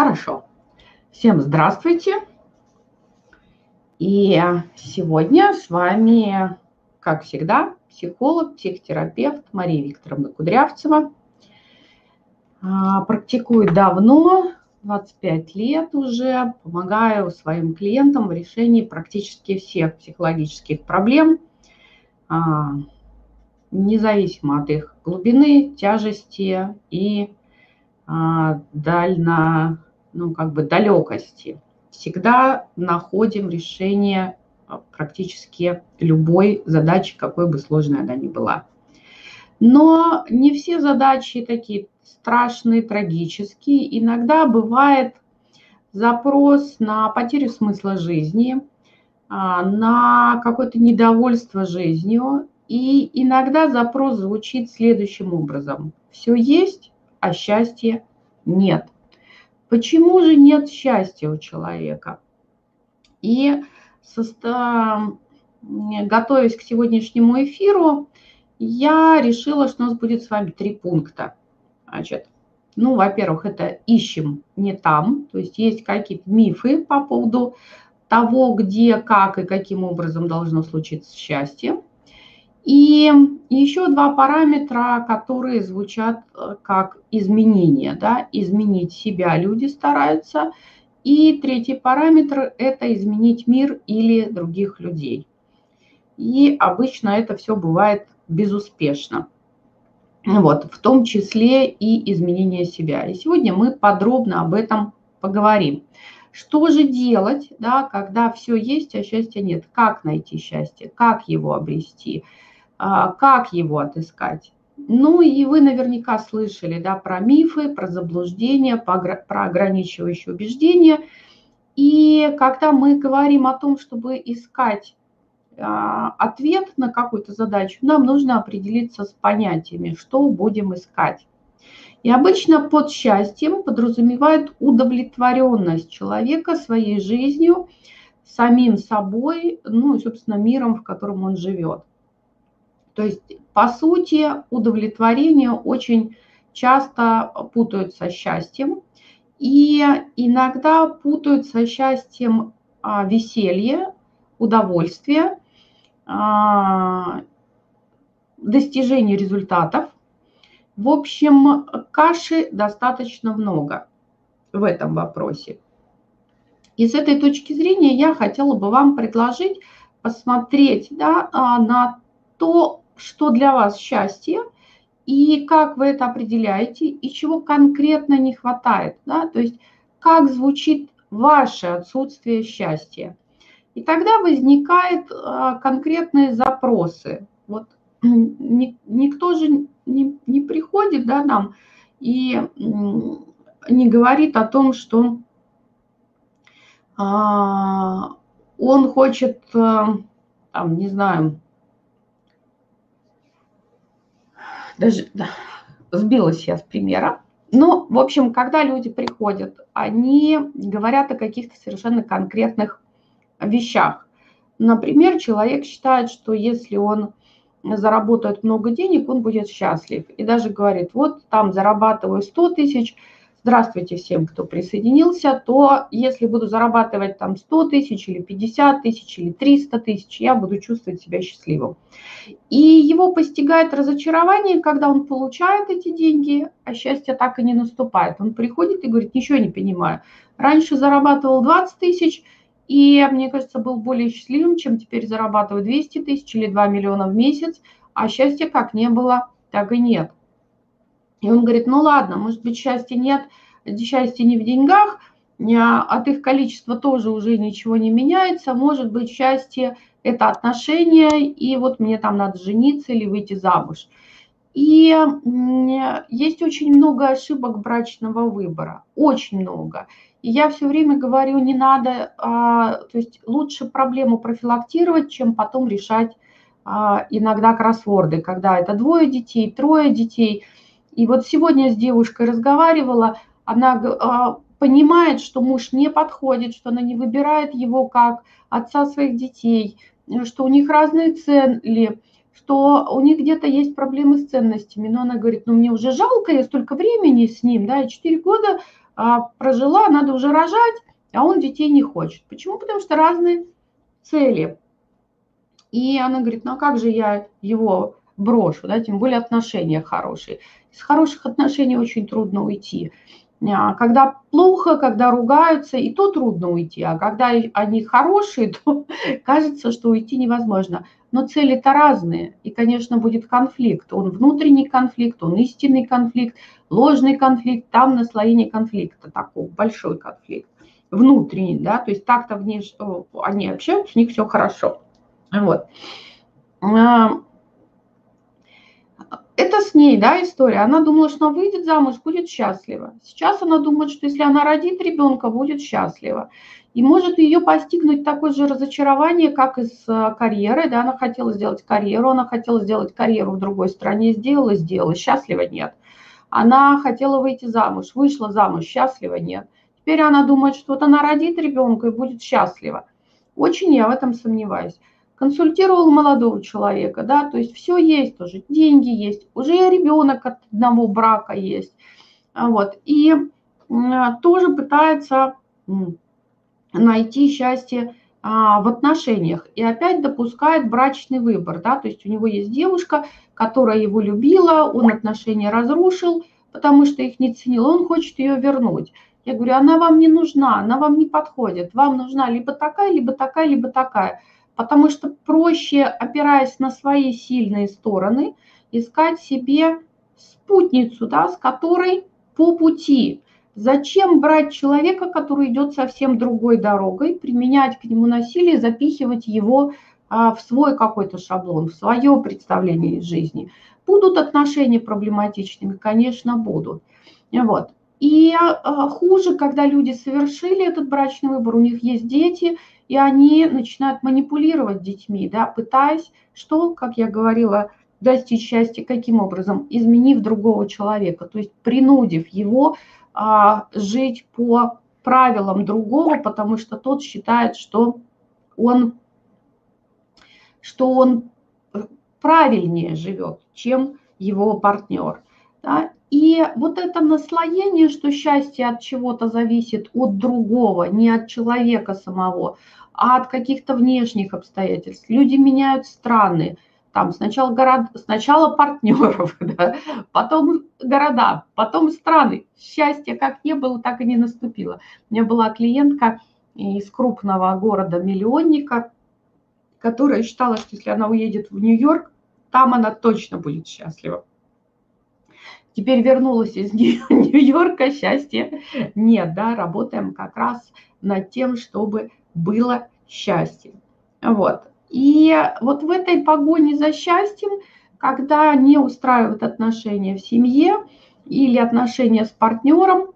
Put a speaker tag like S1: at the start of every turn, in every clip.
S1: Хорошо. Всем здравствуйте. И сегодня с вами, как всегда, психолог, психотерапевт Мария Викторовна Кудрявцева. А, практикую давно, 25 лет уже, помогаю своим клиентам в решении практически всех психологических проблем, а, независимо от их глубины, тяжести и а, дально, ну, как бы далекости. Всегда находим решение а, практически любой задачи, какой бы сложной она ни была. Но не все задачи такие страшные, трагические. Иногда бывает запрос на потерю смысла жизни, а, на какое-то недовольство жизнью. И иногда запрос звучит следующим образом. Все есть, а счастья нет. Почему же нет счастья у человека? И готовясь к сегодняшнему эфиру, я решила, что у нас будет с вами три пункта. Значит, ну, во-первых, это ищем не там, то есть есть какие-то мифы по поводу того, где, как и каким образом должно случиться счастье. И еще два параметра, которые звучат э, как изменение. Да? Изменить себя люди стараются. И третий параметр – это изменить мир или других людей. И обычно это все бывает безуспешно. Вот, в том числе и изменение себя. И сегодня мы подробно об этом поговорим. Что же делать, да, когда все есть, а счастья нет? Как найти счастье? Как его обрести? А, как его отыскать? Ну и вы наверняка слышали да, про мифы, про заблуждения, про ограничивающие убеждения. И когда мы говорим о том, чтобы искать а, ответ на какую-то задачу, нам нужно определиться с понятиями, что будем искать. И обычно под счастьем подразумевает удовлетворенность человека своей жизнью, самим собой, ну и, собственно, миром, в котором он живет. То есть, по сути, удовлетворение очень часто путают со счастьем. И иногда путают со счастьем а, веселье, удовольствие, а, достижение результатов. В общем, каши достаточно много в этом вопросе. И с этой точки зрения я хотела бы вам предложить посмотреть да, а, на то, что для вас счастье, и как вы это определяете, и чего конкретно не хватает. Да? То есть как звучит ваше отсутствие счастья. И тогда возникают а, конкретные запросы. Вот никто же не, не приходит да, нам и не говорит о том, что а, он хочет, а, там, не знаю, даже да, сбилась я с примера. Но, в общем, когда люди приходят, они говорят о каких-то совершенно конкретных вещах. Например, человек считает, что если он заработает много денег, он будет счастлив. И даже говорит, вот там зарабатываю 100 тысяч, здравствуйте всем, кто присоединился, то если буду зарабатывать там 100 тысяч или 50 тысяч или 300 тысяч, я буду чувствовать себя счастливым. И его постигает разочарование, когда он получает эти деньги, а счастье так и не наступает. Он приходит и говорит, ничего не понимаю. Раньше зарабатывал 20 тысяч, и, мне кажется, был более счастливым, чем теперь зарабатываю 200 тысяч или 2 миллиона в месяц, а счастья как не было, так и нет. И он говорит, ну ладно, может быть, счастья нет, счастье не в деньгах, а от их количества тоже уже ничего не меняется. Может быть, счастье – это отношения, и вот мне там надо жениться или выйти замуж. И есть очень много ошибок брачного выбора, очень много. И я все время говорю, не надо, а, то есть лучше проблему профилактировать, чем потом решать а, иногда кроссворды, когда это двое детей, трое детей – и вот сегодня с девушкой разговаривала, она а, понимает, что муж не подходит, что она не выбирает его как отца своих детей, что у них разные цели, что у них где-то есть проблемы с ценностями. Но она говорит, ну мне уже жалко, я столько времени с ним, да, и 4 года а, прожила, надо уже рожать, а он детей не хочет. Почему? Потому что разные цели. И она говорит, ну а как же я его брошу, да, тем более отношения хорошие. Из хороших отношений очень трудно уйти. А, когда плохо, когда ругаются, и то трудно уйти, а когда они хорошие, то кажется, что уйти невозможно. Но цели-то разные, и, конечно, будет конфликт. Он внутренний конфликт, он истинный конфликт, ложный конфликт, там наслоение конфликта, такой большой конфликт, внутренний, да, то есть так-то внешне, они общаются, у них все хорошо. Вот. Это с ней, да, история. Она думала, что она выйдет замуж, будет счастлива. Сейчас она думает, что если она родит ребенка, будет счастлива. И может ее постигнуть такое же разочарование, как и с э, карьерой. Да, она хотела сделать карьеру, она хотела сделать карьеру в другой стране, сделала, сделала, счастлива нет. Она хотела выйти замуж, вышла замуж, счастлива нет. Теперь она думает, что вот она родит ребенка и будет счастлива. Очень я в этом сомневаюсь консультировал молодого человека, да, то есть все есть тоже, деньги есть, уже ребенок от одного брака есть, а вот, и тоже пытается найти счастье а, в отношениях и опять допускает брачный выбор, да, то есть у него есть девушка, которая его любила, он отношения разрушил, потому что их не ценил, он хочет ее вернуть. Я говорю, она вам не нужна, она вам не подходит, вам нужна либо такая, либо такая, либо такая потому что проще, опираясь на свои сильные стороны, искать себе спутницу, да, с которой по пути. Зачем брать человека, который идет совсем другой дорогой, применять к нему насилие, запихивать его а, в свой какой-то шаблон, в свое представление из жизни? Будут отношения проблематичными? Конечно, будут. Вот. И а, хуже, когда люди совершили этот брачный выбор, у них есть дети, и они начинают манипулировать детьми, да, пытаясь, что, как я говорила, достичь счастья каким образом? Изменив другого человека, то есть принудив его а, жить по правилам другого, потому что тот считает, что он, что он правильнее живет, чем его партнер. Да? И вот это наслоение, что счастье от чего-то зависит от другого, не от человека самого, а от каких-то внешних обстоятельств. Люди меняют страны, там сначала, город, сначала партнеров, да, потом города, потом страны. Счастья как не было, так и не наступило. У меня была клиентка из крупного города-миллионника, которая считала, что если она уедет в Нью-Йорк, там она точно будет счастлива. Теперь вернулась из Нью-Йорка, счастья нет, да, работаем как раз над тем, чтобы было счастье. Вот. И вот в этой погоне за счастьем, когда не устраивают отношения в семье или отношения с партнером,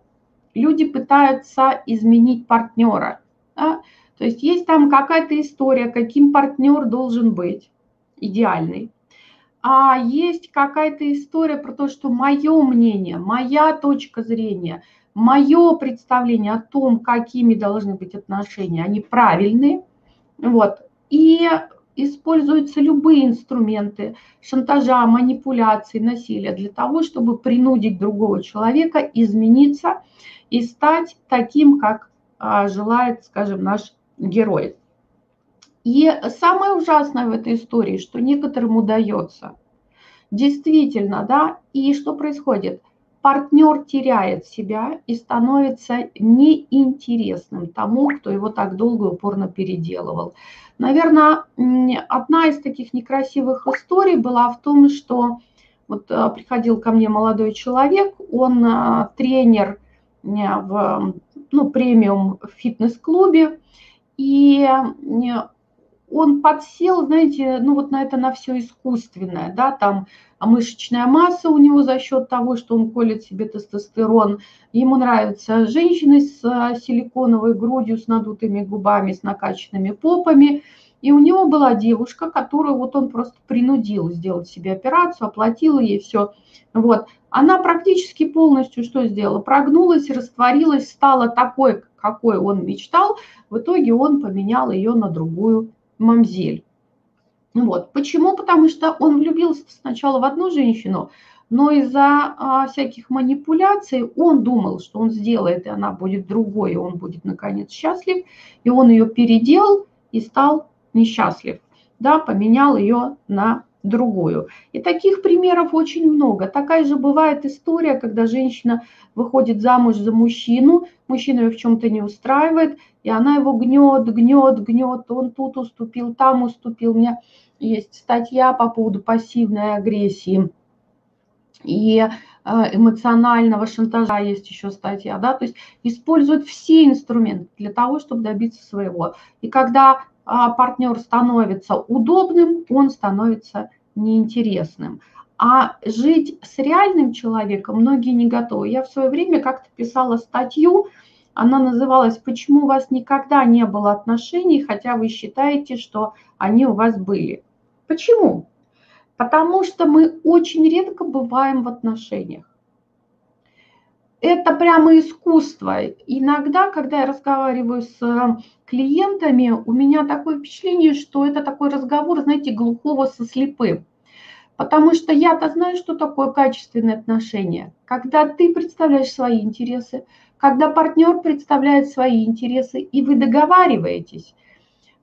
S1: люди пытаются изменить партнера. Да? То есть есть там какая-то история, каким партнер должен быть идеальный. А есть какая-то история про то, что мое мнение, моя точка зрения – мое представление о том, какими должны быть отношения, они правильные. Вот. И используются любые инструменты шантажа, манипуляции, насилия для того, чтобы принудить другого человека измениться и стать таким, как а, желает, скажем, наш герой. И самое ужасное в этой истории, что некоторым удается. Действительно, да, и что происходит – партнер теряет себя и становится неинтересным тому, кто его так долго и упорно переделывал. Наверное, одна из таких некрасивых историй была в том, что вот э, приходил ко мне молодой человек, он э, тренер в ну, премиум фитнес-клубе, и он подсел, знаете, ну вот на это на все искусственное, да, там мышечная масса у него за счет того, что он колет себе тестостерон. Ему нравятся женщины с а, силиконовой грудью, с надутыми губами, с накачанными попами. И у него была девушка, которую вот он просто принудил сделать себе операцию, оплатил ей все. Вот. Она практически полностью что сделала? Прогнулась, растворилась, стала такой, какой он мечтал. В итоге он поменял ее на другую мамзель. Вот. Почему? Потому что он влюбился сначала в одну женщину, но из-за а, всяких манипуляций он думал, что он сделает, и она будет другой, и он будет, наконец, счастлив, и он ее переделал и стал несчастлив, да, поменял ее на другую. И таких примеров очень много. Такая же бывает история, когда женщина выходит замуж за мужчину, мужчина ее в чем-то не устраивает, и она его гнет, гнет, гнет, он тут уступил, там уступил. У меня есть статья по поводу пассивной агрессии и э, эмоционального шантажа есть еще статья, да, то есть используют все инструменты для того, чтобы добиться своего. И когда партнер становится удобным, он становится неинтересным. А жить с реальным человеком многие не готовы. Я в свое время как-то писала статью, она называлась «Почему у вас никогда не было отношений, хотя вы считаете, что они у вас были?» Почему? Потому что мы очень редко бываем в отношениях. Это прямо искусство. Иногда, когда я разговариваю с клиентами, у меня такое впечатление, что это такой разговор, знаете, глухого со слепым. Потому что я-то знаю, что такое качественные отношения. Когда ты представляешь свои интересы, когда партнер представляет свои интересы, и вы договариваетесь.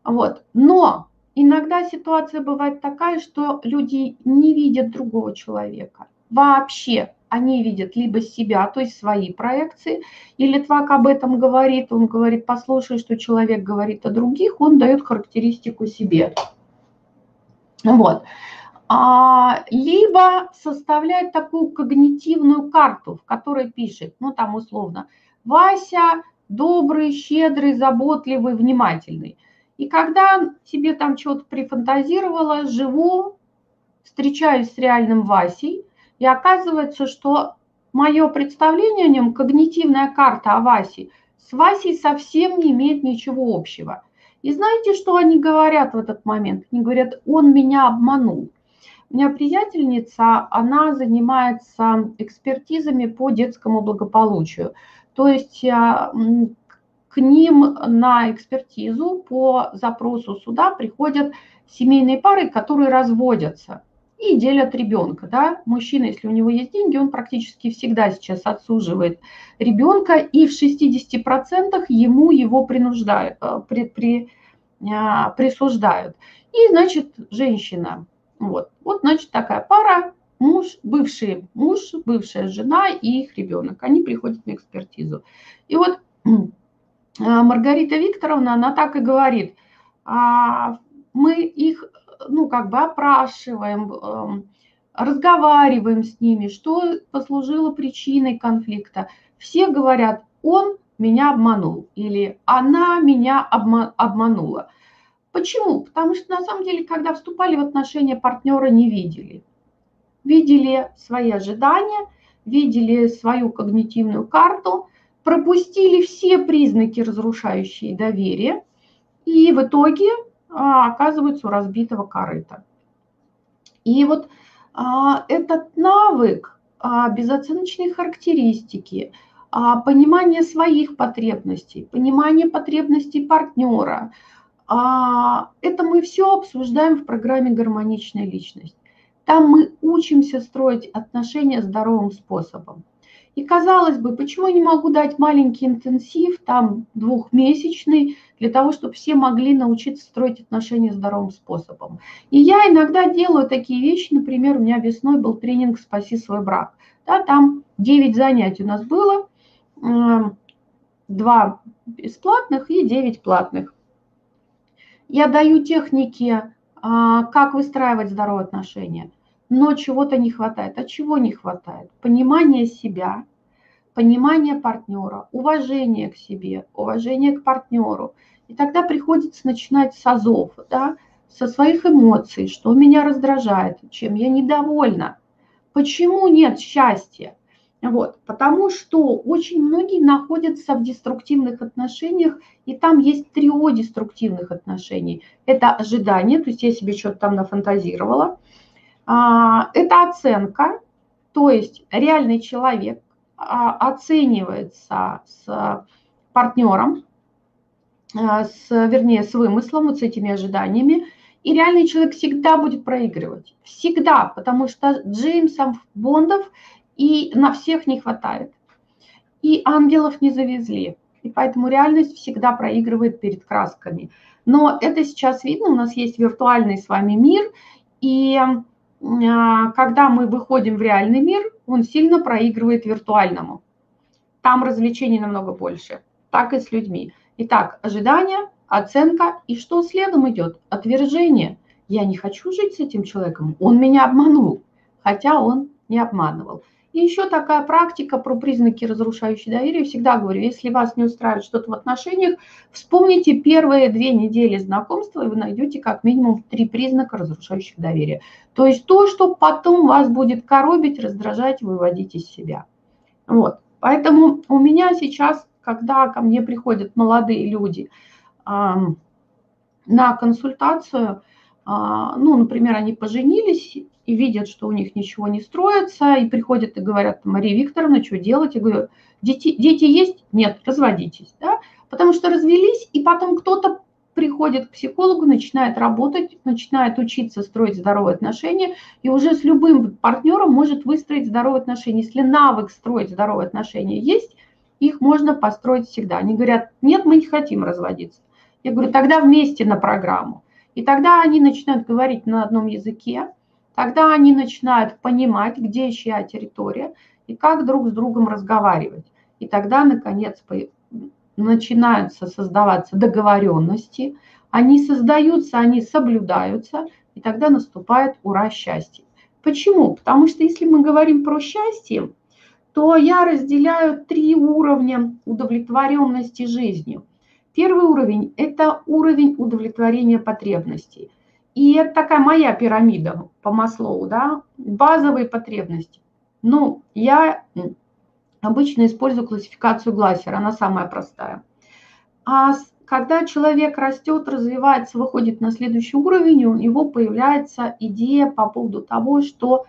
S1: Вот. Но иногда ситуация бывает такая, что люди не видят другого человека. Вообще они видят либо себя, то есть свои проекции, и Литвак об этом говорит, он говорит, послушай, что человек говорит о других, он дает характеристику себе. Вот. А, либо составляет такую когнитивную карту, в которой пишет, ну там условно, Вася добрый, щедрый, заботливый, внимательный. И когда тебе там что-то прифантазировало, живу, встречаюсь с реальным Васей, и оказывается, что мое представление о нем, когнитивная карта о Васе, с Васей совсем не имеет ничего общего. И знаете, что они говорят в этот момент? Они говорят, он меня обманул. У меня приятельница, она занимается экспертизами по детскому благополучию. То есть а, к ним на экспертизу по запросу суда приходят семейные пары, которые разводятся и делят ребенка. Да? Мужчина, если у него есть деньги, он практически всегда сейчас отсуживает ребенка, и в 60% ему его принуждают, э, при, при, а, присуждают. И, значит, женщина. Вот. вот, значит, такая пара, муж, бывший муж, бывшая жена и их ребенок. Они приходят на экспертизу. И вот а, Маргарита Викторовна, она так и говорит, «А, мы их, ну, как бы опрашиваем, эм, разговариваем с ними, что послужило причиной конфликта. Все говорят, он меня обманул или она меня обманула. Почему? Потому что на самом деле, когда вступали в отношения, партнера не видели видели свои ожидания, видели свою когнитивную карту, пропустили все признаки, разрушающие доверие, и в итоге оказываются у разбитого корыта. И вот а, этот навык а, безоценочной характеристики, а, понимание своих потребностей, понимание потребностей партнера, а, это мы все обсуждаем в программе «Гармоничная личность». Там мы учимся строить отношения здоровым способом. И казалось бы, почему я не могу дать маленький интенсив, там двухмесячный, для того, чтобы все могли научиться строить отношения здоровым способом. И я иногда делаю такие вещи, например, у меня весной был тренинг «Спаси свой брак». Да, там 9 занятий у нас было, 2 бесплатных и 9 платных. Я даю техники, а, как выстраивать здоровые отношения – но чего-то не хватает. А чего не хватает? Понимание себя, понимание партнера, уважение к себе, уважение к партнеру. И тогда приходится начинать с азов, да, со своих эмоций, что меня раздражает, чем я недовольна, почему нет счастья. Вот, потому что очень многие находятся в деструктивных отношениях, и там есть трио деструктивных отношений. Это ожидание, то есть я себе что-то там нафантазировала – а, это оценка, то есть реальный человек оценивается с партнером, а, с, вернее, с вымыслом, с этими ожиданиями, И реальный человек всегда будет проигрывать. Всегда, потому что Джеймсов, Бондов и на всех не хватает. И ангелов не завезли. И поэтому реальность всегда проигрывает перед красками. Но это сейчас видно, у нас есть виртуальный с вами мир, и а, когда мы выходим в реальный мир, он сильно проигрывает виртуальному. Там развлечений намного больше. Так и с людьми. Итак, ожидание, оценка, и что следом идет? Отвержение. Я не хочу жить с этим человеком, он меня обманул, хотя он не обманывал. И еще такая практика про признаки разрушающей доверия. Всегда говорю, если вас не устраивает что-то в отношениях, вспомните первые две недели знакомства, и вы найдете как минимум три признака разрушающих доверия. То есть то, что потом вас будет коробить, раздражать, выводить из себя. Вот. Поэтому у меня сейчас, когда ко мне приходят молодые люди э, на консультацию, э, ну, например, они поженились, и видят, что у них ничего не строится, и приходят и говорят, Мария Викторовна, что делать? Я говорю, дети, дети есть? Нет, разводитесь. Да? Потому что развелись, и потом кто-то приходит к психологу, начинает работать, начинает учиться строить здоровые отношения, и уже с любым партнером может выстроить здоровые отношения. Если навык строить здоровые отношения есть, их можно построить всегда. Они говорят, нет, мы не хотим разводиться. Я говорю, тогда вместе на программу. И тогда они начинают говорить на одном языке, Тогда они начинают понимать, где чья территория и как друг с другом разговаривать. И тогда, наконец, начинаются создаваться договоренности, они создаются, они соблюдаются, и тогда наступает ура счастье. Почему? Потому что если мы говорим про счастье, то я разделяю три уровня удовлетворенности жизнью. Первый уровень – это уровень удовлетворения потребностей – и это такая моя пирамида по Маслоу, да, базовые потребности. Ну, я обычно использую классификацию Глассера, она самая простая. А когда человек растет, развивается, выходит на следующий уровень, у него появляется идея по поводу того, что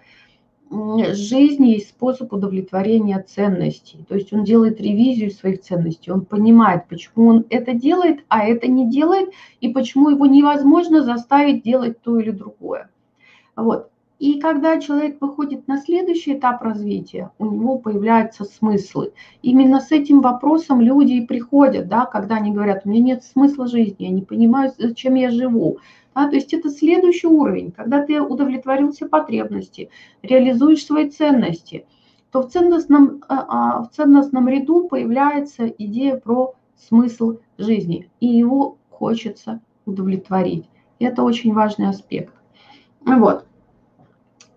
S1: жизни есть способ удовлетворения ценностей. То есть он делает ревизию своих ценностей, он понимает, почему он это делает, а это не делает, и почему его невозможно заставить делать то или другое. Вот. И когда человек выходит на следующий этап развития, у него появляются смыслы. Именно с этим вопросом люди и приходят, да, когда они говорят, у меня нет смысла жизни, я не понимаю, зачем я живу, да, то есть это следующий уровень, когда ты удовлетворил все потребности, реализуешь свои ценности, то в ценностном, а, а, в ценностном ряду появляется идея про смысл жизни, и его хочется удовлетворить. Это очень важный аспект. Вот.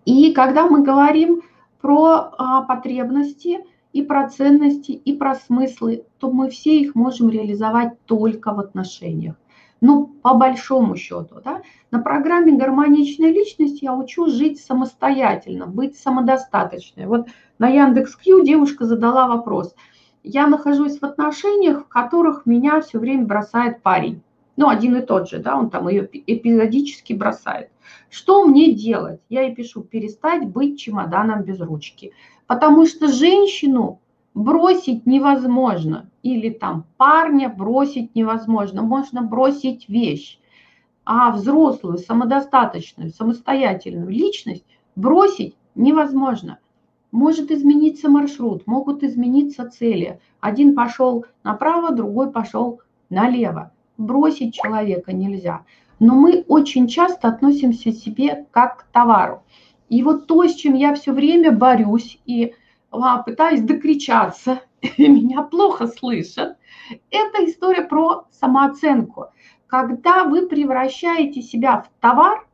S1: И когда мы говорим про а, потребности и про ценности, и про смыслы, то мы все их можем реализовать только в отношениях. Ну, по большому счету, да, на программе «Гармоничная личность» я учу жить самостоятельно, быть самодостаточной. Вот на Яндекс.Кью девушка задала вопрос. Я нахожусь в отношениях, в которых меня все время бросает парень. Ну, один и тот же, да, он там ее эпизодически бросает. Что мне делать? Я ей пишу, перестать быть чемоданом без ручки. Потому что женщину бросить невозможно. Или там парня бросить невозможно. Можно бросить вещь. А взрослую, самодостаточную, самостоятельную личность бросить невозможно. Может измениться маршрут, могут измениться цели. Один пошел направо, другой пошел налево. Бросить человека нельзя. Но мы очень часто относимся к себе как к товару. И вот то, с чем я все время борюсь и а, пытаюсь докричаться, и меня плохо слышат, это история про самооценку. Когда вы превращаете себя в товар,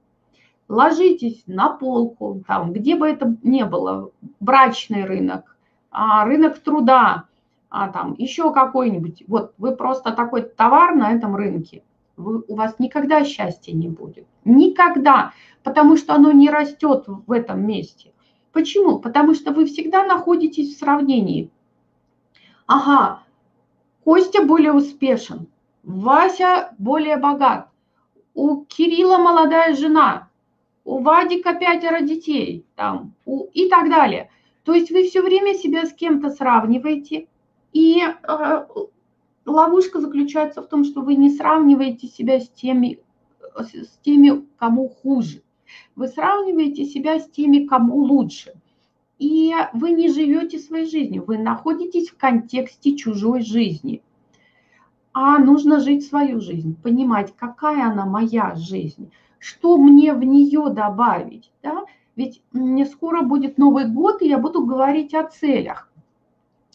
S1: ложитесь на полку, там, где бы это ни было, брачный рынок, а, рынок труда, а, там, еще какой-нибудь, вот вы просто такой товар на этом рынке, вы, у вас никогда счастья не будет. Никогда, потому что оно не растет в этом месте. Почему? Потому что вы всегда находитесь в сравнении. Ага, Костя более успешен, Вася более богат, у Кирилла молодая жена, у Вадика пятеро детей там, у, и так далее. То есть вы все время себя с кем-то сравниваете, и э, ловушка заключается в том, что вы не сравниваете себя с теми, с теми, кому хуже. Вы сравниваете себя с теми, кому лучше. И вы не живете своей жизнью, вы находитесь в контексте чужой жизни. А нужно жить свою жизнь, понимать, какая она моя жизнь, что мне в нее добавить. Да? Ведь мне скоро будет Новый год, и я буду говорить о целях.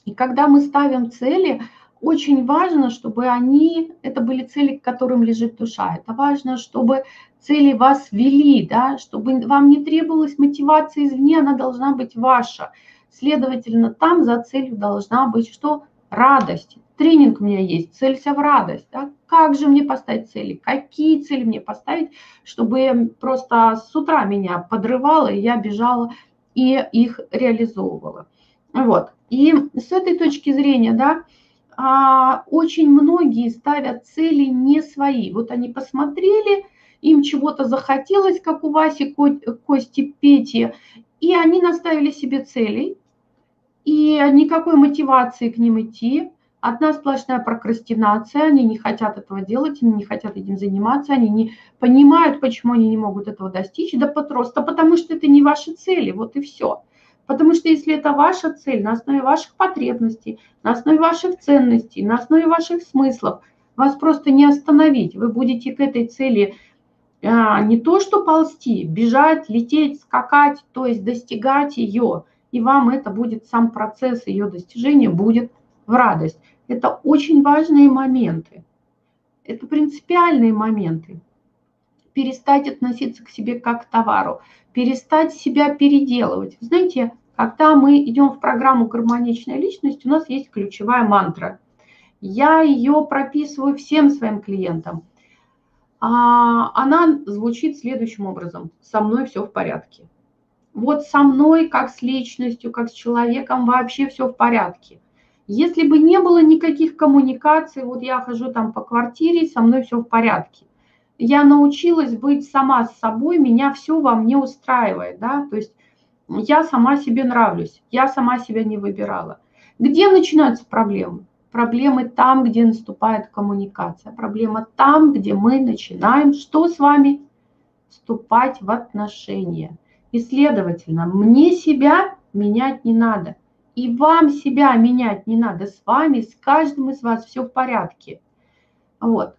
S1: И когда мы ставим цели, очень важно, чтобы они, это были цели, к которым лежит душа. Это важно, чтобы цели вас вели, да, чтобы вам не требовалась мотивация извне, она должна быть ваша. Следовательно, там за целью должна быть что? Радость. Тренинг у меня есть, целься в радость. Да? Как же мне поставить цели? Какие цели мне поставить, чтобы просто с утра меня подрывало, и я бежала и их реализовывала. Вот. И с этой точки зрения, да, а, очень многие ставят цели не свои. Вот они посмотрели, им чего-то захотелось, как у Васи, Кости, Пети, и они наставили себе целей, и никакой мотивации к ним идти. Одна сплошная прокрастинация, они не хотят этого делать, они не хотят этим заниматься, они не понимают, почему они не могут этого достичь, да просто потому что это не ваши цели, вот и все. Потому что если это ваша цель на основе ваших потребностей, на основе ваших ценностей, на основе ваших смыслов, вас просто не остановить. Вы будете к этой цели а, не то что ползти, бежать, лететь, скакать, то есть достигать ее. И вам это будет, сам процесс ее достижения будет в радость. Это очень важные моменты. Это принципиальные моменты. Перестать относиться к себе как к товару, перестать себя переделывать. Знаете, когда мы идем в программу «Гармоничная личность», у нас есть ключевая мантра. Я ее прописываю всем своим клиентам – а, она звучит следующим образом. Со мной все в порядке. Вот со мной, как с личностью, как с человеком, вообще все в порядке. Если бы не было никаких коммуникаций, вот я хожу там по квартире, со мной все в порядке. Я научилась быть сама с собой, меня все во мне устраивает, да, то есть я сама себе нравлюсь, я сама себя не выбирала. Где начинаются проблемы? Проблемы там, где наступает коммуникация. Проблема там, где мы начинаем что с вами? Вступать в отношения. И, следовательно, мне себя менять не надо. И вам себя менять не надо. С вами, с каждым из вас все в порядке. Вот.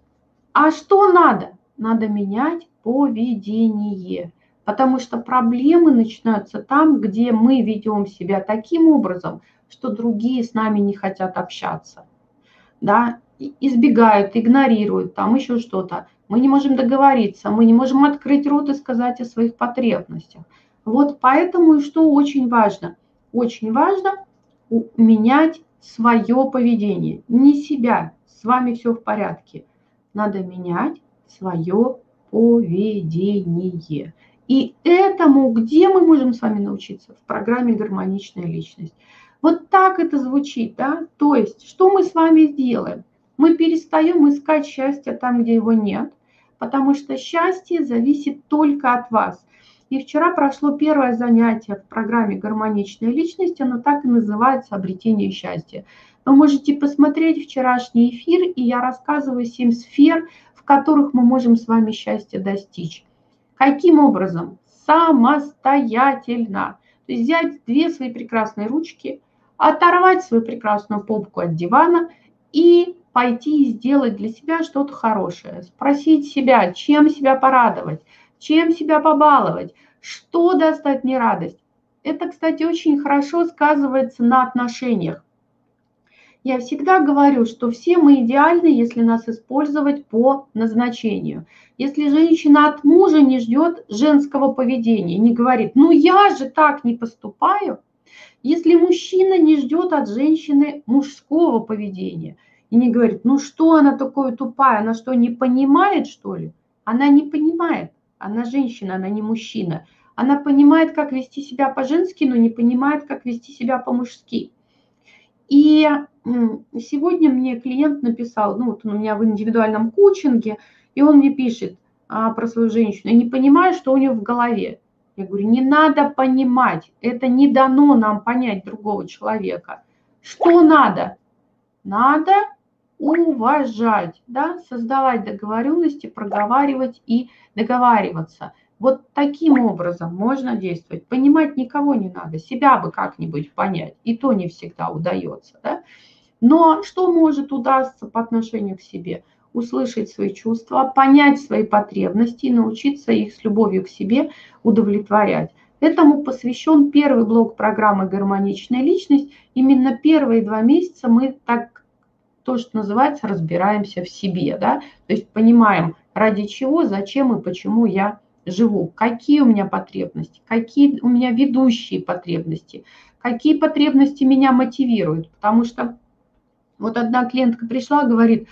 S1: А что надо? Надо менять поведение. Потому что проблемы начинаются там, где мы ведем себя таким образом, что другие с нами не хотят общаться, да, избегают, игнорируют, там еще что-то. Мы не можем договориться, мы не можем открыть рот и сказать о своих потребностях. Вот поэтому и что очень важно. Очень важно менять свое поведение, не себя. С вами все в порядке. Надо менять свое поведение. И этому где мы можем с вами научиться? В программе «Гармоничная личность». Вот так это звучит, да? То есть, что мы с вами сделаем? Мы перестаем искать счастье там, где его нет, потому что счастье зависит только от вас. И вчера прошло первое занятие в программе «Гармоничная личность», оно так и называется «Обретение счастья». Вы можете посмотреть вчерашний эфир, и я рассказываю семь сфер, в которых мы можем с вами счастье достичь. Каким образом? Самостоятельно. То есть взять две свои прекрасные ручки – оторвать свою прекрасную попку от дивана и пойти и сделать для себя что-то хорошее. Спросить себя, чем себя порадовать, чем себя побаловать, что даст мне радость. Это, кстати, очень хорошо сказывается на отношениях. Я всегда говорю, что все мы идеальны, если нас использовать по назначению. Если женщина от мужа не ждет женского поведения, не говорит, ну я же так не поступаю, если мужчина не ждет от женщины мужского поведения и не говорит, ну что она такое тупая, она что, не понимает, что ли? Она не понимает, она женщина, она не мужчина. Она понимает, как вести себя по-женски, но не понимает, как вести себя по-мужски. И сегодня мне клиент написал, ну вот он у меня в индивидуальном коучинге, и он мне пишет а, про свою женщину, я не понимаю, что у нее в голове. Я говорю, не надо понимать, это не дано нам понять другого человека. Что надо? Надо уважать, да, создавать договоренности, проговаривать и договариваться. Вот таким образом можно действовать. Понимать никого не надо, себя бы как-нибудь понять, и то не всегда удается. Да? Но что может удастся по отношению к себе? Услышать свои чувства, понять свои потребности и научиться их с любовью к себе удовлетворять. Этому посвящен первый блок программы «Гармоничная личность». Именно первые два месяца мы так, то, что называется, разбираемся в себе. Да? То есть понимаем, ради чего, зачем и почему я живу, какие у меня потребности, какие у меня ведущие потребности, какие потребности меня мотивируют. Потому что вот одна клиентка пришла, говорит,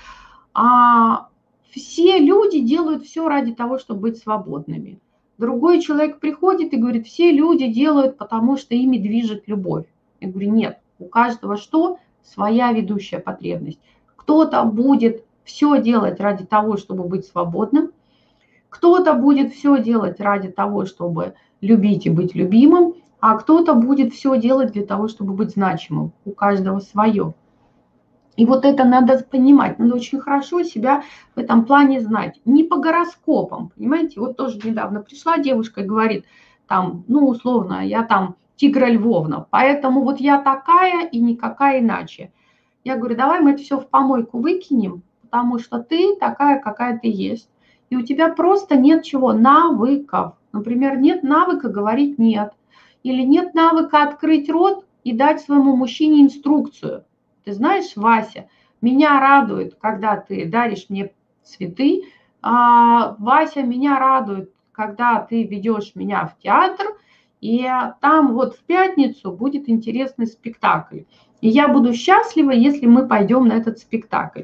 S1: а все люди делают все ради того, чтобы быть свободными. Другой человек приходит и говорит, все люди делают, потому что ими движет любовь. Я говорю, нет, у каждого что? Своя ведущая потребность. Кто-то будет все делать ради того, чтобы быть свободным, кто-то будет все делать ради того, чтобы любить и быть любимым, а кто-то будет все делать для того, чтобы быть значимым. У каждого свое. И вот это надо понимать, надо очень хорошо себя в этом плане знать. Не по гороскопам, понимаете? Вот тоже недавно пришла девушка и говорит, там, ну, условно, я там тигра Львовна, поэтому вот я такая и никакая иначе. Я говорю, давай мы это все в помойку выкинем, потому что ты такая, какая ты есть. И у тебя просто нет чего, навыков. Например, нет навыка говорить «нет». Или нет навыка открыть рот и дать своему мужчине инструкцию – ты знаешь, Вася, меня радует, когда ты даришь мне цветы. А, Вася, меня радует, когда ты ведешь меня в театр, и там вот в пятницу будет интересный спектакль. И я буду счастлива, если мы пойдем на этот спектакль.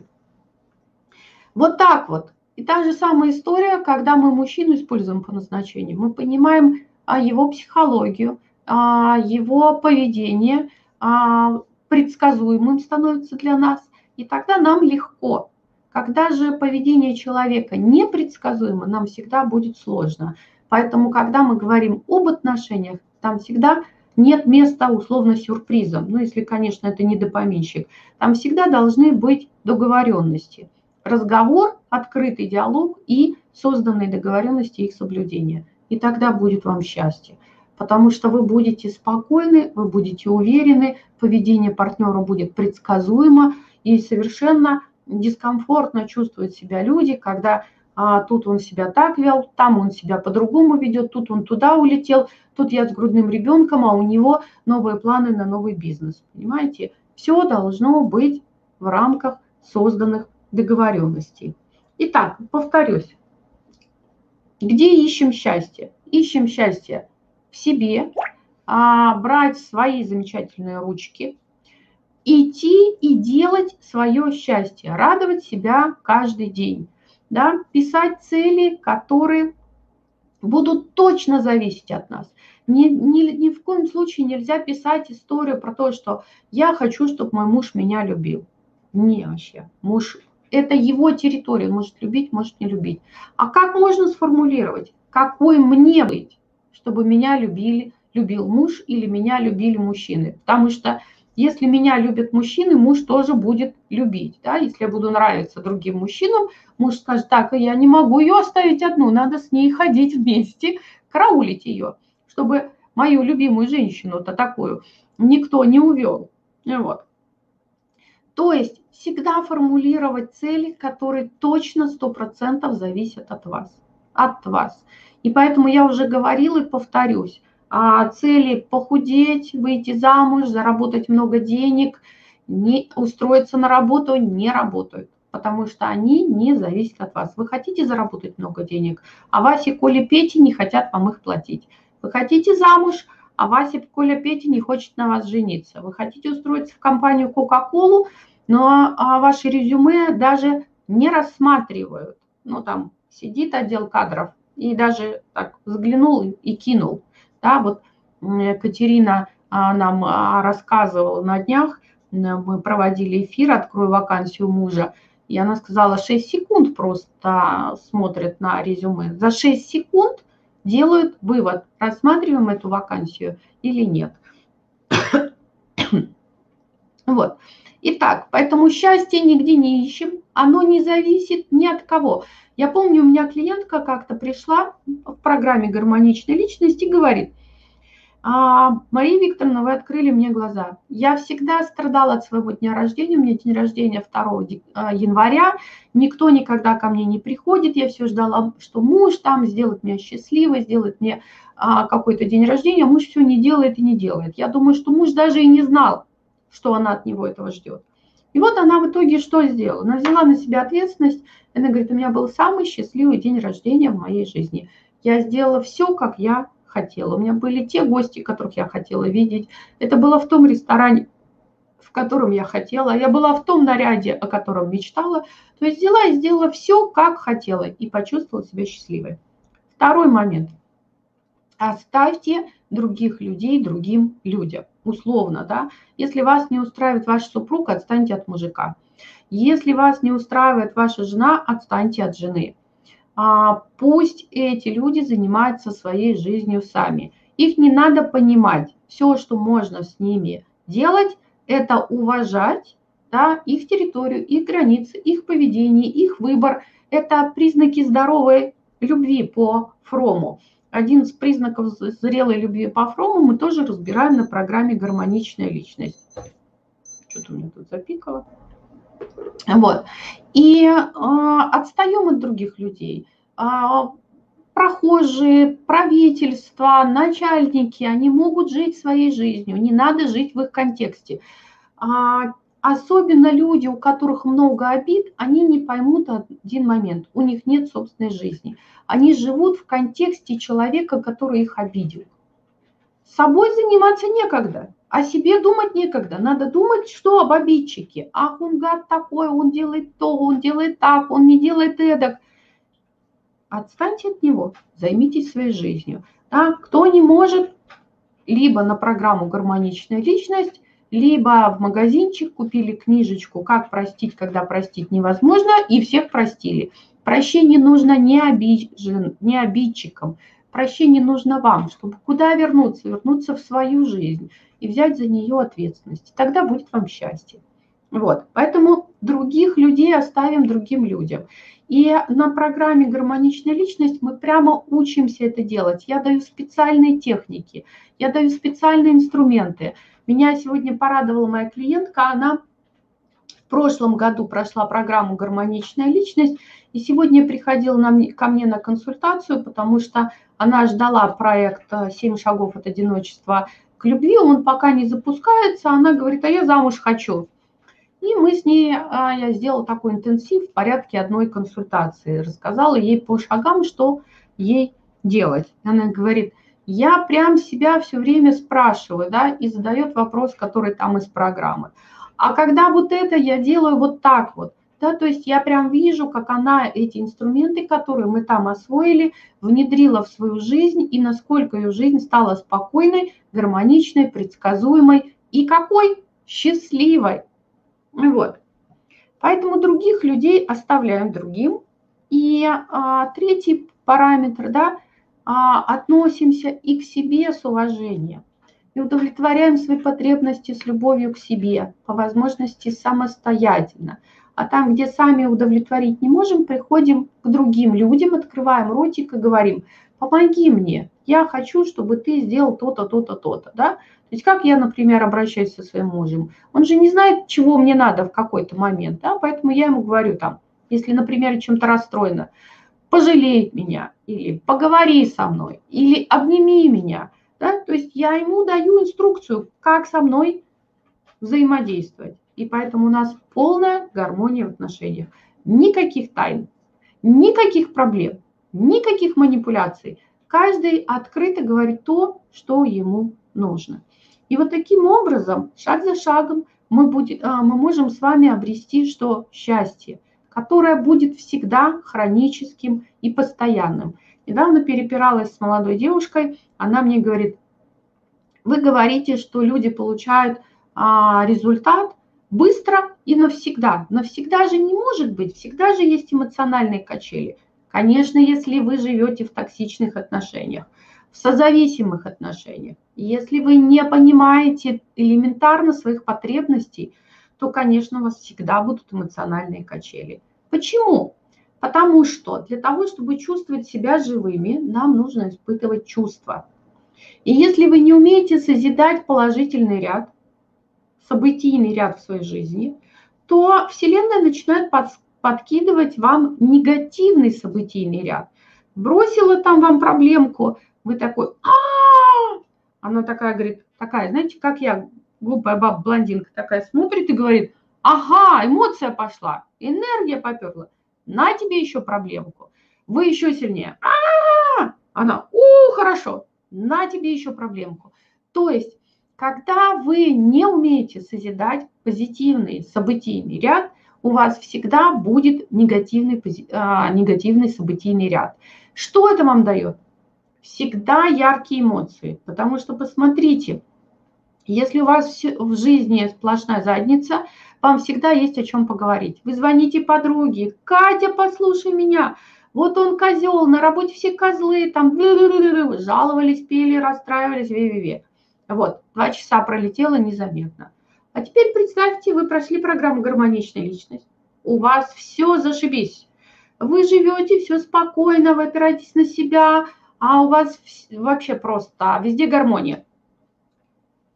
S1: Вот так вот. И та же самая история, когда мы мужчину используем по назначению. Мы понимаем а, его психологию, а, его поведение, а, предсказуемым становится для нас, и тогда нам легко. Когда же поведение человека непредсказуемо, нам всегда будет сложно. Поэтому, когда мы говорим об отношениях, там всегда нет места условно сюрпризам. Ну, если, конечно, это не допоминщик. Там всегда должны быть договоренности. Разговор, открытый диалог и созданные договоренности их соблюдения. И тогда будет вам счастье потому что вы будете спокойны, вы будете уверены, поведение партнера будет предсказуемо и совершенно дискомфортно чувствуют себя люди, когда а, тут он себя так вел, там он себя по-другому ведет, тут он туда улетел, тут я с грудным ребенком, а у него новые планы на новый бизнес. Понимаете? Все должно быть в рамках созданных договоренностей. Итак, повторюсь. Где ищем счастье? Ищем счастье в себе, а, брать свои замечательные ручки, идти и делать свое счастье, радовать себя каждый день, да, писать цели, которые будут точно зависеть от нас. Ни, ни, ни в коем случае нельзя писать историю про то, что я хочу, чтобы мой муж меня любил. Не вообще. Муж – это его территория, он может любить, может не любить. А как можно сформулировать, какой мне быть? Чтобы меня любили, любил муж или меня любили мужчины. Потому что если меня любят мужчины, муж тоже будет любить. Да? Если я буду нравиться другим мужчинам, муж скажет, так, я не могу ее оставить одну, надо с ней ходить вместе, караулить ее, чтобы мою любимую женщину-то такую никто не увел. Вот. То есть всегда формулировать цели, которые точно 100% зависят от вас. От вас. И поэтому я уже говорила и повторюсь, а цели похудеть, выйти замуж, заработать много денег, не, устроиться на работу не работают, потому что они не зависят от вас. Вы хотите заработать много денег, а Вася, Коля, Петя не хотят вам их платить. Вы хотите замуж, а Вася, Коля, Петя не хочет на вас жениться. Вы хотите устроиться в компанию Coca-Cola, но а ваше резюме даже не рассматривают. Ну, там сидит отдел кадров, и даже так взглянул и кинул. Да, вот Катерина а, нам а, рассказывала на днях, мы проводили эфир «Открой вакансию мужа», и она сказала, 6 секунд просто смотрят на резюме. За 6 секунд делают вывод, рассматриваем эту вакансию или нет. Вот. Итак, поэтому счастье нигде не ищем, оно не зависит ни от кого. Я помню, у меня клиентка как-то пришла в программе гармоничной личности и говорит, а, Мария Викторовна, вы открыли мне глаза. Я всегда страдала от своего дня рождения. У меня день рождения 2 а, января. Никто никогда ко мне не приходит. Я все ждала, что муж там сделает меня счастливой, сделает мне а, какой-то день рождения. Муж все не делает и не делает. Я думаю, что муж даже и не знал, что она от него этого ждет. И вот она в итоге что сделала? Она взяла на себя ответственность. Она говорит, у меня был самый счастливый день рождения в моей жизни. Я сделала все, как я хотела. У меня были те гости, которых я хотела видеть. Это было в том ресторане, в котором я хотела. Я была в том наряде, о котором мечтала. То есть взяла и сделала все, как хотела, и почувствовала себя счастливой. Второй момент. Оставьте других людей другим людям. Условно, да. Если вас не устраивает ваш супруг, отстаньте от мужика. Если вас не устраивает ваша жена, отстаньте от жены. А, пусть эти люди занимаются своей жизнью сами. Их не надо понимать. Все, что можно с ними делать, это уважать да, их территорию, их границы, их поведение, их выбор. Это признаки здоровой любви по Фрому. Один из признаков зрелой любви по Фрому мы тоже разбираем на программе «Гармоничная личность». Что-то у меня тут запикало. Вот. И э, отстаем от других людей. Э, прохожие, правительства, начальники, они могут жить своей жизнью, не надо жить в их контексте. А, особенно люди, у которых много обид, они не поймут один момент, у них нет собственной жизни. Они живут в контексте человека, который их обидел. Собой заниматься некогда. О себе думать некогда. Надо думать, что об обидчике. Ах, он гад такой, он делает то, он делает так, он не делает эдак. Отстаньте от него, займитесь своей жизнью. Да? Кто не может, либо на программу «Гармоничная личность», либо в магазинчик купили книжечку «Как простить, когда простить невозможно» и всех простили. Прощение нужно не, обижен, не обидчикам, прощение нужно вам, чтобы куда вернуться, вернуться в свою жизнь и взять за нее ответственность. Тогда будет вам счастье. Вот, поэтому других людей оставим другим людям. И на программе «Гармоничная личность» мы прямо учимся это делать. Я даю специальные техники, я даю специальные инструменты. Меня сегодня порадовала моя клиентка, она в прошлом году прошла программу «Гармоничная личность», и сегодня приходила ко мне на консультацию, потому что она ждала проект «Семь шагов от одиночества к любви, он пока не запускается, она говорит, а я замуж хочу. И мы с ней, а, я сделала такой интенсив в порядке одной консультации, рассказала ей по шагам, что ей делать. Она говорит, я прям себя все время спрашиваю, да, и задает вопрос, который там из программы. А когда вот это я делаю вот так вот, да, то есть я прям вижу, как она эти инструменты, которые мы там освоили, внедрила в свою жизнь и насколько ее жизнь стала спокойной, гармоничной, предсказуемой и какой счастливой. Вот. Поэтому других людей оставляем другим. И а, третий параметр, да, а, относимся и к себе с уважением. И удовлетворяем свои потребности с любовью к себе, по возможности самостоятельно – а там, где сами удовлетворить не можем, приходим к другим людям, открываем ротик и говорим, помоги мне, я хочу, чтобы ты сделал то-то, то-то, то-то, да? То есть как я, например, обращаюсь со своим мужем? Он же не знает, чего мне надо в какой-то момент, да? Поэтому я ему говорю там, если, например, чем-то расстроена, пожалей меня, или поговори со мной, или обними меня, да? То есть я ему даю инструкцию, как со мной взаимодействовать. И поэтому у нас полная гармония в отношениях. Никаких тайн, никаких проблем, никаких манипуляций. Каждый открыто говорит то, что ему нужно. И вот таким образом, шаг за шагом, мы, будем, а, мы можем с вами обрести что? Счастье, которое будет всегда хроническим и постоянным. Недавно перепиралась с молодой девушкой, она мне говорит, вы говорите, что люди получают а, результат быстро и навсегда. Навсегда же не может быть, всегда же есть эмоциональные качели. Конечно, если вы живете в токсичных отношениях, в созависимых отношениях, если вы не понимаете элементарно своих потребностей, то, конечно, у вас всегда будут эмоциональные качели. Почему? Потому что для того, чтобы чувствовать себя живыми, нам нужно испытывать чувства. И если вы не умеете созидать положительный ряд, событийный ряд в своей жизни, то Вселенная начинает под, подкидывать вам негативный событийный ряд. Бросила там вам проблемку, вы такой, а Она такая говорит, такая, знаете, как я, глупая баба-блондинка такая смотрит и говорит, ага, эмоция пошла, энергия поперла на тебе еще проблемку. Вы еще сильнее. А-а-а! Она, у, хорошо, на тебе еще проблемку. То есть, когда вы не умеете созидать позитивный событийный ряд, у вас всегда будет негативный, а, негативный событийный ряд. Что это вам дает? Всегда яркие эмоции. Потому что, посмотрите, если у вас в жизни сплошная задница, вам всегда есть о чем поговорить. Вы звоните подруге, Катя, послушай меня, вот он козел, на работе все козлы, там жаловались, пели, расстраивались, ве-ве-ве. Вот, два часа пролетело незаметно. А теперь представьте, вы прошли программу «Гармоничная личность». У вас все зашибись. Вы живете, все спокойно, вы опираетесь на себя, а у вас вообще просто везде гармония.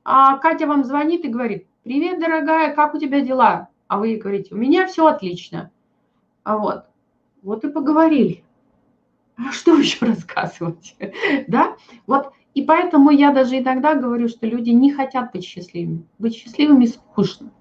S1: А Катя вам звонит и говорит, привет, дорогая, как у тебя дела? А вы говорите, у меня все отлично. А вот, вот и поговорили. А что еще рассказывать? да? Вот, и поэтому я даже иногда говорю, что люди не хотят быть счастливыми. Быть счастливыми скучно.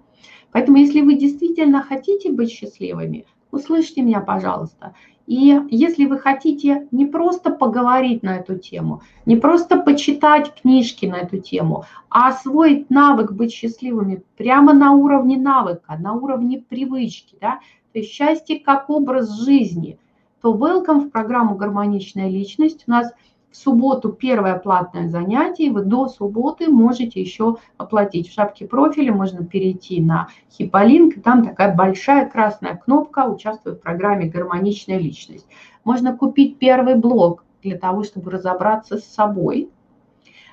S1: Поэтому, если вы действительно хотите быть счастливыми, услышьте меня, пожалуйста. И если вы хотите не просто поговорить на эту тему, не просто почитать книжки на эту тему, а освоить навык быть счастливыми прямо на уровне навыка, на уровне привычки, да, то есть счастье как образ жизни, то welcome в программу «Гармоничная личность». У нас в субботу первое платное занятие, вы до субботы можете еще оплатить. В шапке профиля можно перейти на Хиполинк, там такая большая красная кнопка «Участвую в программе «Гармоничная личность». Можно купить первый блок для того, чтобы разобраться с собой,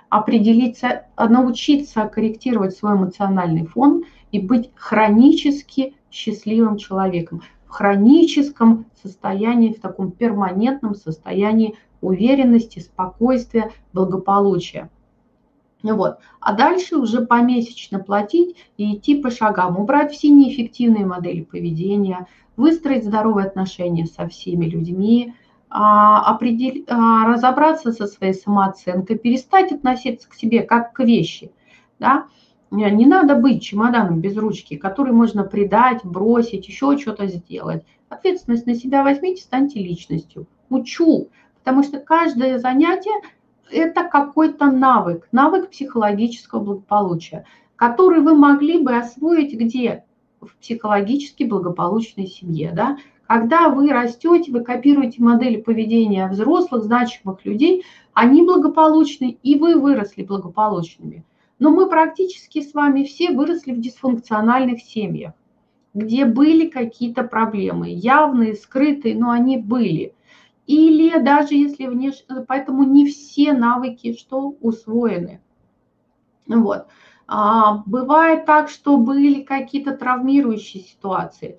S1: определиться, научиться корректировать свой эмоциональный фон и быть хронически счастливым человеком, в хроническом состоянии, в таком перманентном состоянии уверенности, спокойствия, благополучия. Вот. А дальше уже помесячно платить и идти по шагам, убрать все неэффективные модели поведения, выстроить здоровые отношения со всеми людьми, а. А, разобраться со своей самооценкой, перестать относиться к себе как к вещи. Да? Не надо быть чемоданом без ручки, который можно предать, бросить, еще что-то сделать. Ответственность на себя возьмите, станьте личностью. Учу, Потому что каждое занятие – это какой-то навык, навык психологического благополучия, который вы могли бы освоить где? В психологически благополучной семье. Да? Когда вы растете, вы копируете модели поведения взрослых, значимых людей, они благополучны, и вы выросли благополучными. Но мы практически с вами все выросли в дисфункциональных семьях, где были какие-то проблемы, явные, скрытые, но они были – или даже если внешне, поэтому не все навыки, что усвоены. Вот. А, бывает так, что были какие-то травмирующие ситуации,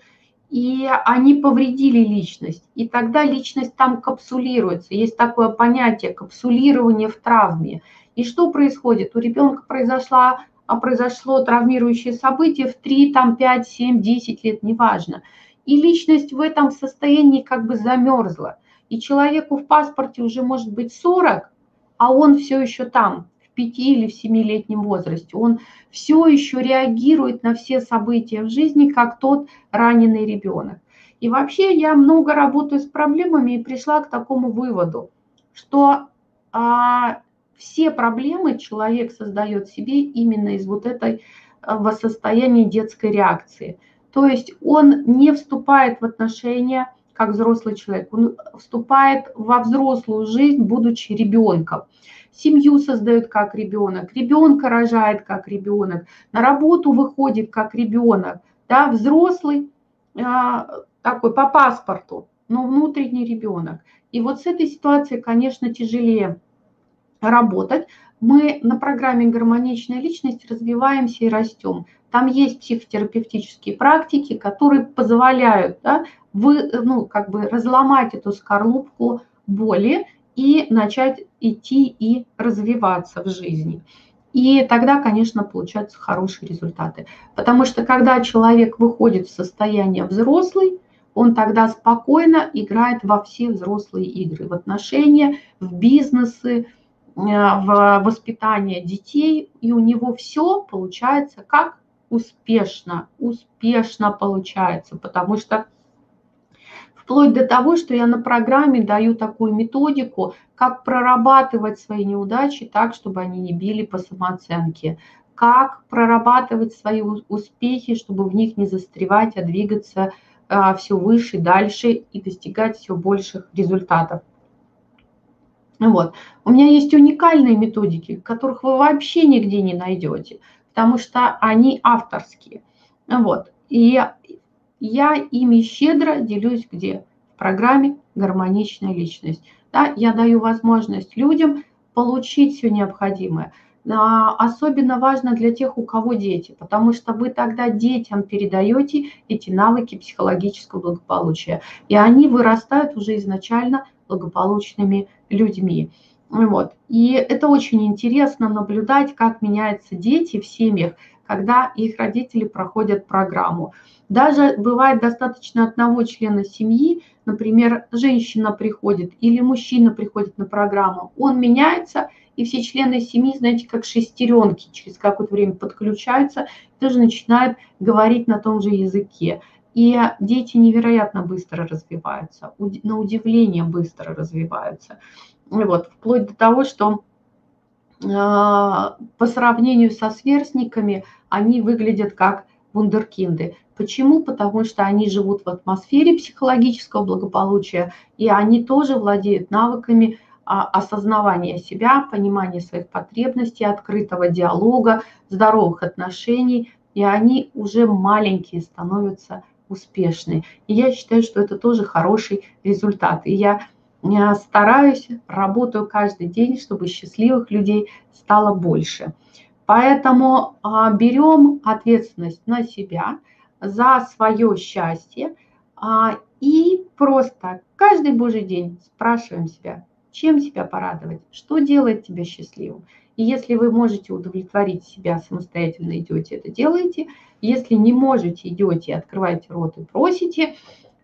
S1: и они повредили личность, и тогда личность там капсулируется. Есть такое понятие капсулирование в травме. И что происходит? У ребенка произошла, а произошло травмирующее событие в 3, там, 5, 7, 10 лет, неважно. И личность в этом состоянии как бы замерзла и человеку в паспорте уже может быть 40, а он все еще там, в 5 или в 7-летнем возрасте. Он все еще реагирует на все события в жизни, как тот раненый ребенок. И вообще я много работаю с проблемами и пришла к такому выводу, что а, все проблемы человек создает себе именно из вот этой а, состояния детской реакции. То есть он не вступает в отношения как взрослый человек. Он вступает во взрослую жизнь, будучи ребенком. Семью создает как ребенок, ребенка рожает как ребенок, на работу выходит как ребенок. Да, взрослый а, такой по паспорту, но внутренний ребенок. И вот с этой ситуацией, конечно, тяжелее работать, мы на программе «Гармоничная личность» развиваемся и растем. Там есть психотерапевтические практики, которые позволяют да, вы, ну, как бы разломать эту скорлупку боли и начать идти и развиваться в жизни. И тогда, конечно, получаются хорошие результаты. Потому что когда человек выходит в состояние взрослый, он тогда спокойно играет во все взрослые игры, в отношения, в бизнесы, в воспитание детей, и у него все получается как успешно, успешно получается, потому что вплоть до того, что я на программе даю такую методику, как прорабатывать свои неудачи так, чтобы они не били по самооценке, как прорабатывать свои успехи, чтобы в них не застревать, а двигаться а, все выше, дальше и достигать все больших результатов. Вот. У меня есть уникальные методики, которых вы вообще нигде не найдете, потому что они авторские. Вот. И я ими щедро делюсь где? В программе «Гармоничная личность». Да, я даю возможность людям получить все необходимое. А, особенно важно для тех, у кого дети, потому что вы тогда детям передаете эти навыки психологического благополучия, и они вырастают уже изначально благополучными людьми. Вот. И это очень интересно наблюдать, как меняются дети в семьях, когда их родители проходят программу. Даже бывает достаточно одного члена семьи, например, женщина приходит или мужчина приходит на программу, он меняется, и все члены семьи, знаете, как шестеренки, через какое-то время подключаются, тоже начинают говорить на том же языке. И дети невероятно быстро развиваются, на удивление быстро развиваются. Вот, вплоть до того, что а, по сравнению со сверстниками они выглядят как вундеркинды. Почему? Потому что они живут в атмосфере психологического благополучия, и они тоже владеют навыками а, осознавания себя, понимания своих потребностей, открытого диалога, здоровых отношений, и они уже маленькие становятся успешны. И я считаю, что это тоже хороший результат. И я стараюсь, работаю каждый день, чтобы счастливых людей стало больше. Поэтому а, берем ответственность на себя за свое счастье а, и просто каждый божий день спрашиваем себя, чем себя порадовать, что делает тебя счастливым. И если вы можете удовлетворить себя самостоятельно, идете, это делаете. Если не можете, идете, открываете рот и просите.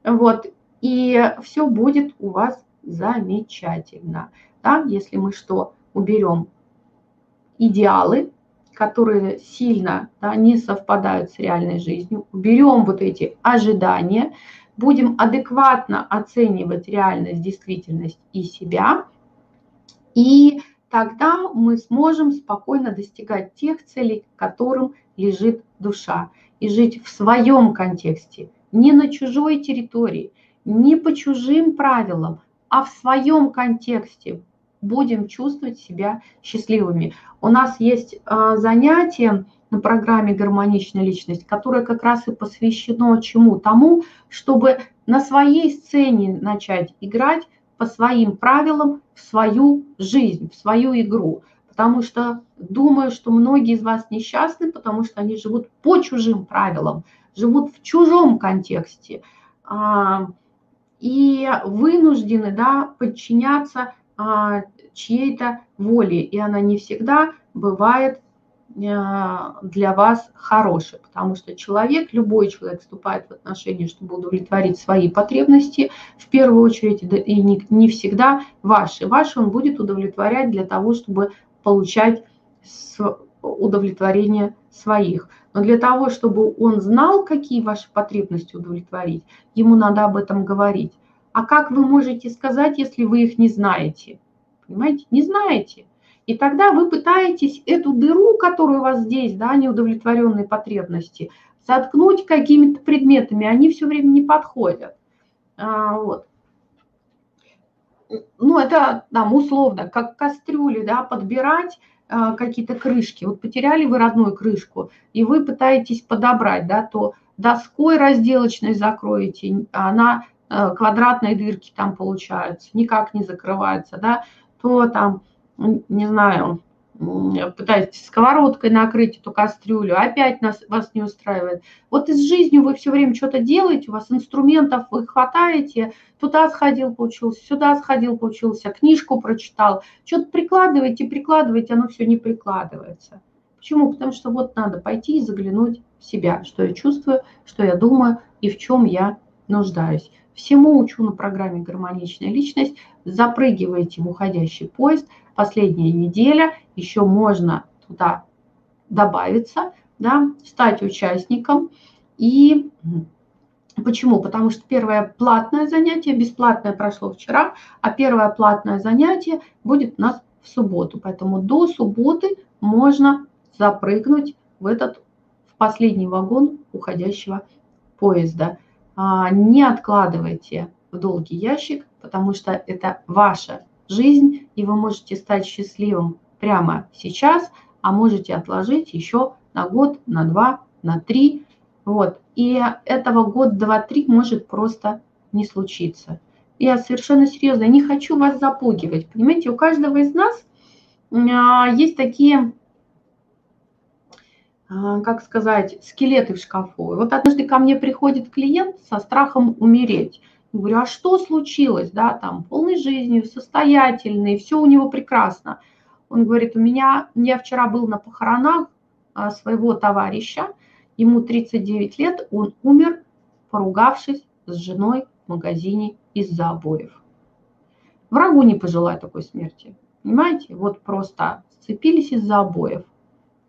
S1: Вот, и все будет у вас замечательно. Да? Если мы что, уберем идеалы, которые сильно да, не совпадают с реальной жизнью, уберем вот эти ожидания, будем адекватно оценивать реальность, действительность и себя, и тогда мы сможем спокойно достигать тех целей, которым лежит душа, и жить в своем контексте, не на чужой территории, не по чужим правилам, а в своем контексте будем чувствовать себя счастливыми. У нас есть а, занятие на программе «Гармоничная личность», которое как раз и посвящено чему? Тому, чтобы на своей сцене начать играть по своим правилам в свою жизнь, в свою игру. Потому что думаю, что многие из вас несчастны, потому что они живут по чужим правилам, живут в чужом контексте а, и вынуждены да, подчиняться а, чьей-то воле. И она не всегда бывает для вас хорошей, потому что человек, любой человек вступает в отношения, чтобы удовлетворить свои потребности, в первую очередь, и не, не всегда ваши. Ваши он будет удовлетворять для того, чтобы получать удовлетворение своих. Но для того, чтобы он знал, какие ваши потребности удовлетворить, ему надо об этом говорить. А как вы можете сказать, если вы их не знаете? Понимаете? Не знаете. И тогда вы пытаетесь эту дыру, которая у вас здесь, да, неудовлетворенные потребности, заткнуть какими-то предметами. Они все время не подходят. А, вот. Ну, это там условно, как кастрюли, да, подбирать а, какие-то крышки. Вот потеряли вы родную крышку, и вы пытаетесь подобрать, да, то доской разделочной закроете, она Э, квадратные дырки там получаются, никак не закрываются, да, то там, не знаю, пытаетесь сковородкой накрыть эту кастрюлю, опять нас, вас не устраивает. Вот и с жизнью вы все время что-то делаете, у вас инструментов вы хватаете, туда сходил, поучился, сюда сходил, поучился, книжку прочитал, что-то прикладываете, прикладываете, оно все не прикладывается. Почему? Потому что вот надо пойти и заглянуть в себя, что я чувствую, что я думаю и в чем я нуждаюсь. Всему учу на программе «Гармоничная личность». Запрыгивайте в уходящий поезд. Последняя неделя. Еще можно туда добавиться, да, стать участником. И почему? Потому что первое платное занятие, бесплатное прошло вчера, а первое платное занятие будет у нас в субботу. Поэтому до субботы можно запрыгнуть в этот в последний вагон уходящего поезда. А, не откладывайте в долгий ящик, потому что это ваша жизнь, и вы можете стать счастливым прямо сейчас, а можете отложить еще на год, на два, на три. Вот. И этого год, два, три может просто не случиться. Я совершенно серьезно не хочу вас запугивать. Понимаете, у каждого из нас а, есть такие как сказать, скелеты в шкафу. И вот однажды ко мне приходит клиент со страхом умереть. Я говорю, а что случилось, да, там, полной жизнью, состоятельный, все у него прекрасно. Он говорит, у меня, я вчера был на похоронах а, своего товарища, ему 39 лет, он умер, поругавшись с женой в магазине из-за обоев. Врагу не пожелаю такой смерти, понимаете? Вот просто сцепились из-за обоев –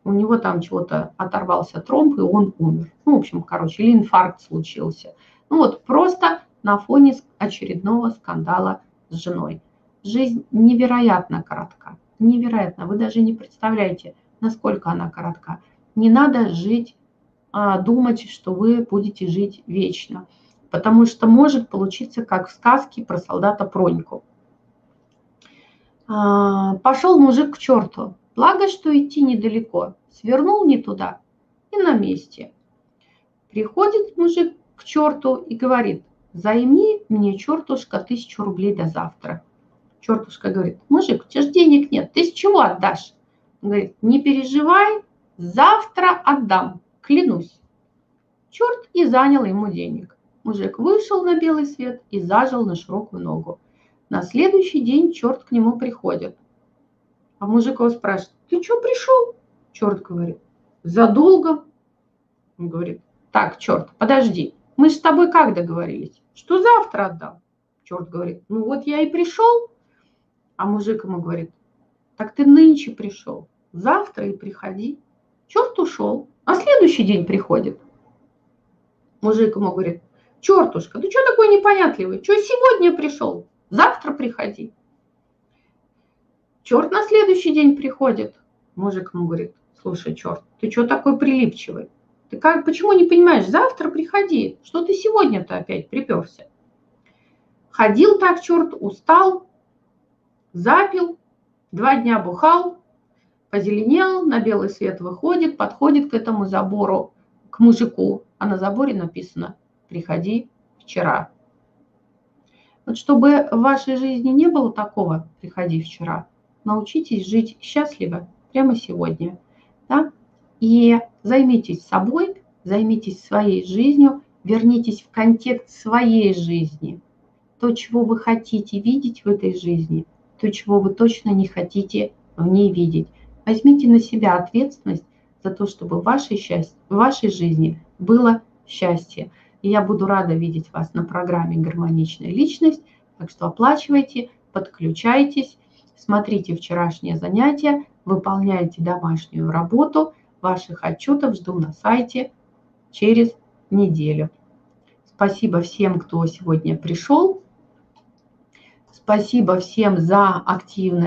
S1: у него там чего-то оторвался тромб, и он умер. Ну, в общем, короче, или инфаркт случился. Ну вот, просто на фоне очередного скандала с женой. Жизнь невероятно коротка, невероятно. Вы даже не представляете, насколько она коротка. Не надо жить, а, думать, что вы будете жить вечно. Потому что может получиться, как в сказке про солдата Проньку. А, Пошел мужик к черту, Благо, что идти недалеко. Свернул не туда и на месте. Приходит мужик к черту и говорит, займи мне, чертушка, тысячу рублей до завтра. Чертушка говорит, мужик, у тебя же денег нет, ты с чего отдашь? Он говорит, не переживай, завтра отдам, клянусь. Черт и занял ему денег. Мужик вышел на белый свет и зажил на широкую ногу. На следующий день черт к нему приходит. А мужик его спрашивает, ты что пришел? Черт говорит, задолго. Он говорит, так, черт, подожди, мы с тобой как договорились? Что завтра отдам? Черт говорит, ну вот я и пришел. А мужик ему говорит, так ты нынче пришел, завтра и приходи. Черт ушел, а следующий день приходит. Мужик ему говорит, чертушка, ты что такой непонятливый? Что сегодня пришел? Завтра приходи. Черт на следующий день приходит. Мужик ему говорит, слушай, черт, ты что такой прилипчивый? Ты как, почему не понимаешь, завтра приходи, что ты сегодня-то опять приперся? Ходил так, черт, устал, запил, два дня бухал, позеленел, на белый свет выходит, подходит к этому забору, к мужику, а на заборе написано «Приходи вчера». Вот чтобы в вашей жизни не было такого «Приходи вчера», научитесь жить счастливо прямо сегодня. Да? И займитесь собой, займитесь своей жизнью, вернитесь в контекст своей жизни. То, чего вы хотите видеть в этой жизни, то, чего вы точно не хотите в ней видеть. Возьмите на себя ответственность за то, чтобы в вашей, счастье, в вашей жизни было счастье. И я буду рада видеть вас на программе «Гармоничная личность». Так что оплачивайте, подключайтесь Смотрите вчерашнее занятие, выполняйте домашнюю работу. Ваших отчетов жду на сайте через неделю. Спасибо всем, кто сегодня пришел. Спасибо всем за активное